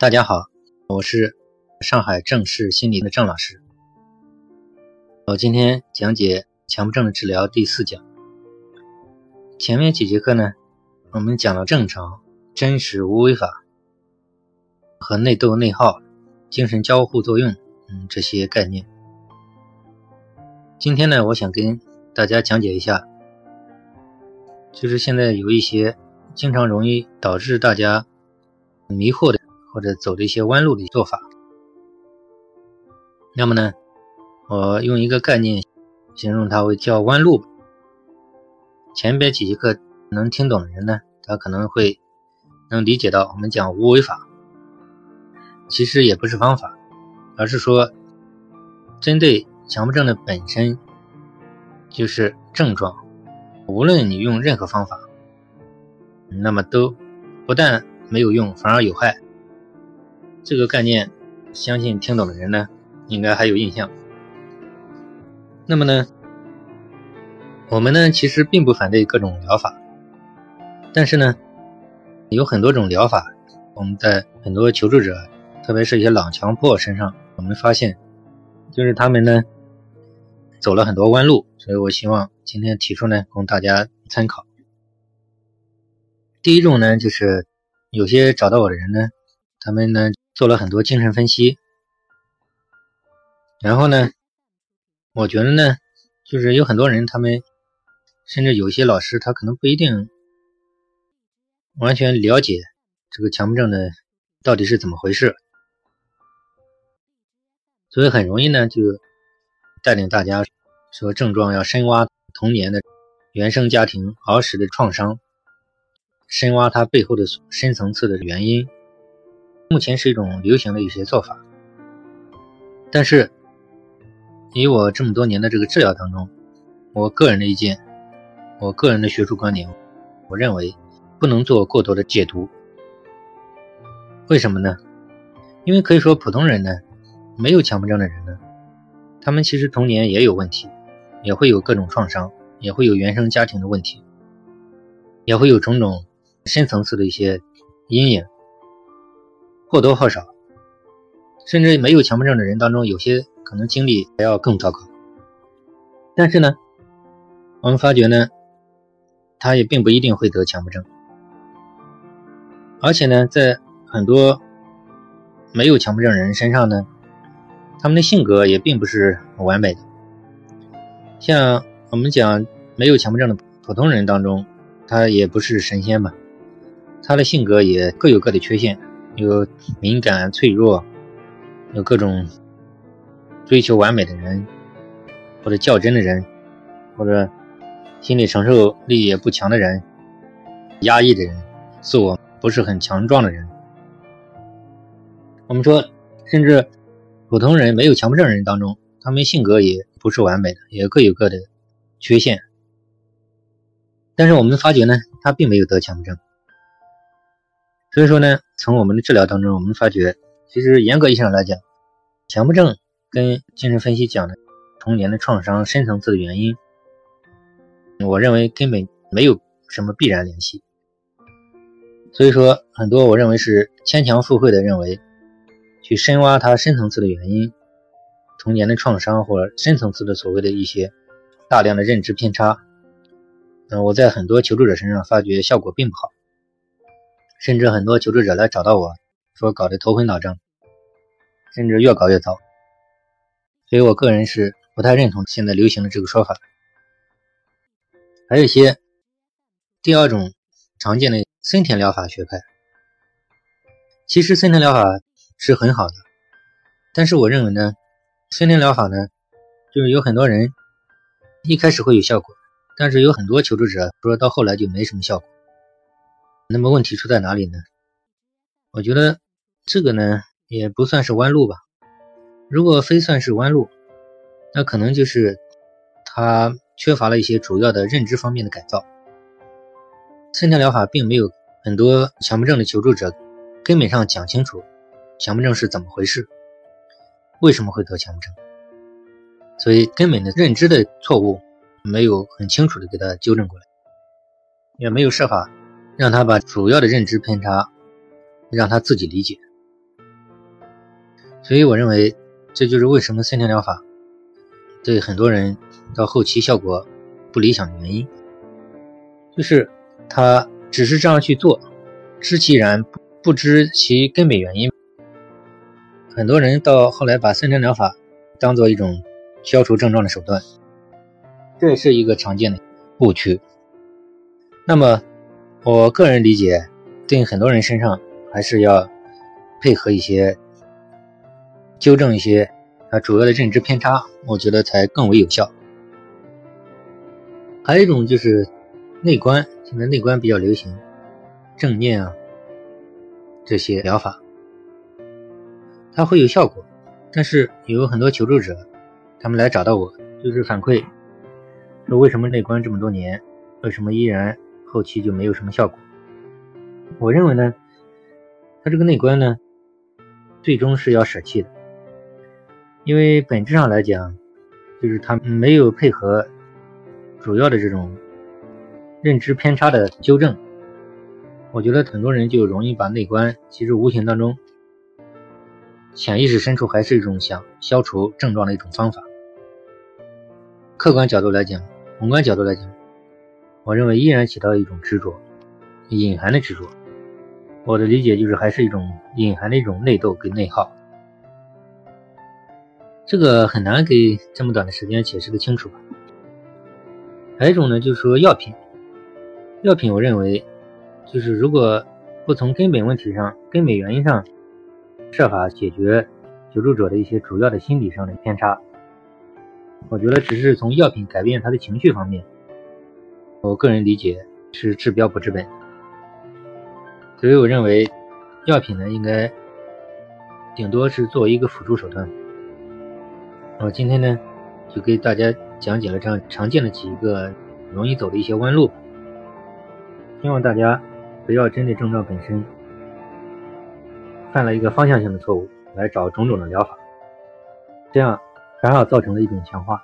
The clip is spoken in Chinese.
大家好，我是上海正视心理的郑老师。我今天讲解强迫症的治疗第四讲。前面几节课呢，我们讲了正常、真实、无为法和内斗、内耗、精神交互作用，嗯，这些概念。今天呢，我想跟大家讲解一下，就是现在有一些经常容易导致大家迷惑的。或者走的一些弯路的做法，那么呢，我用一个概念形容它为叫弯路。前边几节课能听懂的人呢，他可能会能理解到我们讲无为法，其实也不是方法，而是说针对强迫症的本身就是症状，无论你用任何方法，那么都不但没有用，反而有害。这个概念，相信听懂的人呢，应该还有印象。那么呢，我们呢其实并不反对各种疗法，但是呢，有很多种疗法，我们在很多求助者，特别是一些老强迫身上，我们发现，就是他们呢走了很多弯路，所以我希望今天提出呢，供大家参考。第一种呢，就是有些找到我的人呢，他们呢。做了很多精神分析，然后呢，我觉得呢，就是有很多人，他们甚至有些老师，他可能不一定完全了解这个强迫症的到底是怎么回事，所以很容易呢，就带领大家说症状要深挖童年的原生家庭儿时的创伤，深挖它背后的深层次的原因。目前是一种流行的一些做法，但是以我这么多年的这个治疗当中，我个人的意见，我个人的学术观点，我认为不能做过多的解读。为什么呢？因为可以说普通人呢，没有强迫症的人呢，他们其实童年也有问题，也会有各种创伤，也会有原生家庭的问题，也会有种种深层次的一些阴影。或多或少，甚至没有强迫症的人当中，有些可能经历还要更糟糕。但是呢，我们发觉呢，他也并不一定会得强迫症。而且呢，在很多没有强迫症人身上呢，他们的性格也并不是完美的。像我们讲没有强迫症的普通人当中，他也不是神仙吧，他的性格也各有各的缺陷。有敏感、脆弱，有各种追求完美的人，或者较真的人，或者心理承受力也不强的人，压抑的人，自我不是很强壮的人。我们说，甚至普通人没有强迫症人当中，他们性格也不是完美的，也各有各的缺陷。但是我们发觉呢，他并没有得强迫症。所以说呢，从我们的治疗当中，我们发觉，其实严格意义上来讲，强迫症跟精神分析讲的童年的创伤深层次的原因，我认为根本没有什么必然联系。所以说，很多我认为是牵强附会的认为，去深挖它深层次的原因，童年的创伤或者深层次的所谓的一些大量的认知偏差，嗯，我在很多求助者身上发觉效果并不好。甚至很多求助者来找到我说搞得头昏脑胀，甚至越搞越糟。所以我个人是不太认同现在流行的这个说法。还有一些第二种常见的森田疗法学派，其实森田疗法是很好的，但是我认为呢，森田疗法呢，就是有很多人一开始会有效果，但是有很多求助者说到后来就没什么效果。那么问题出在哪里呢？我觉得这个呢也不算是弯路吧。如果非算是弯路，那可能就是他缺乏了一些主要的认知方面的改造。森田疗法并没有很多强迫症的求助者根本上讲清楚强迫症是怎么回事，为什么会得强迫症，所以根本的认知的错误没有很清楚的给他纠正过来，也没有设法。让他把主要的认知偏差让他自己理解，所以我认为，这就是为什么森田疗法对很多人到后期效果不理想的原因，就是他只是这样去做，知其然，不知其根本原因。很多人到后来把森田疗法当做一种消除症状的手段，这是一个常见的误区。那么，我个人理解，对很多人身上还是要配合一些。纠正一些啊主要的认知偏差，我觉得才更为有效。还有一种就是内观，现在内观比较流行，正念啊这些疗法，它会有效果。但是有很多求助者，他们来找到我，就是反馈说为什么内观这么多年，为什么依然后期就没有什么效果？我认为呢，他这个内观呢，最终是要舍弃的。因为本质上来讲，就是他没有配合主要的这种认知偏差的纠正。我觉得很多人就容易把内观，其实无形当中潜意识深处还是一种想消除症状的一种方法。客观角度来讲，宏观角度来讲，我认为依然起到一种执着，隐含的执着。我的理解就是还是一种隐含的一种内斗跟内耗。这个很难给这么短的时间解释的清楚吧？还有一种呢，就是说药品，药品我认为，就是如果不从根本问题上、根本原因上设法解决求助者的一些主要的心理上的偏差，我觉得只是从药品改变他的情绪方面，我个人理解是治标不治本。所以我认为，药品呢应该顶多是作为一个辅助手段。我今天呢，就给大家讲解了这样常见的几个容易走的一些弯路，希望大家不要针对症状本身犯了一个方向性的错误来找种种的疗法，这样反而造成了一种强化。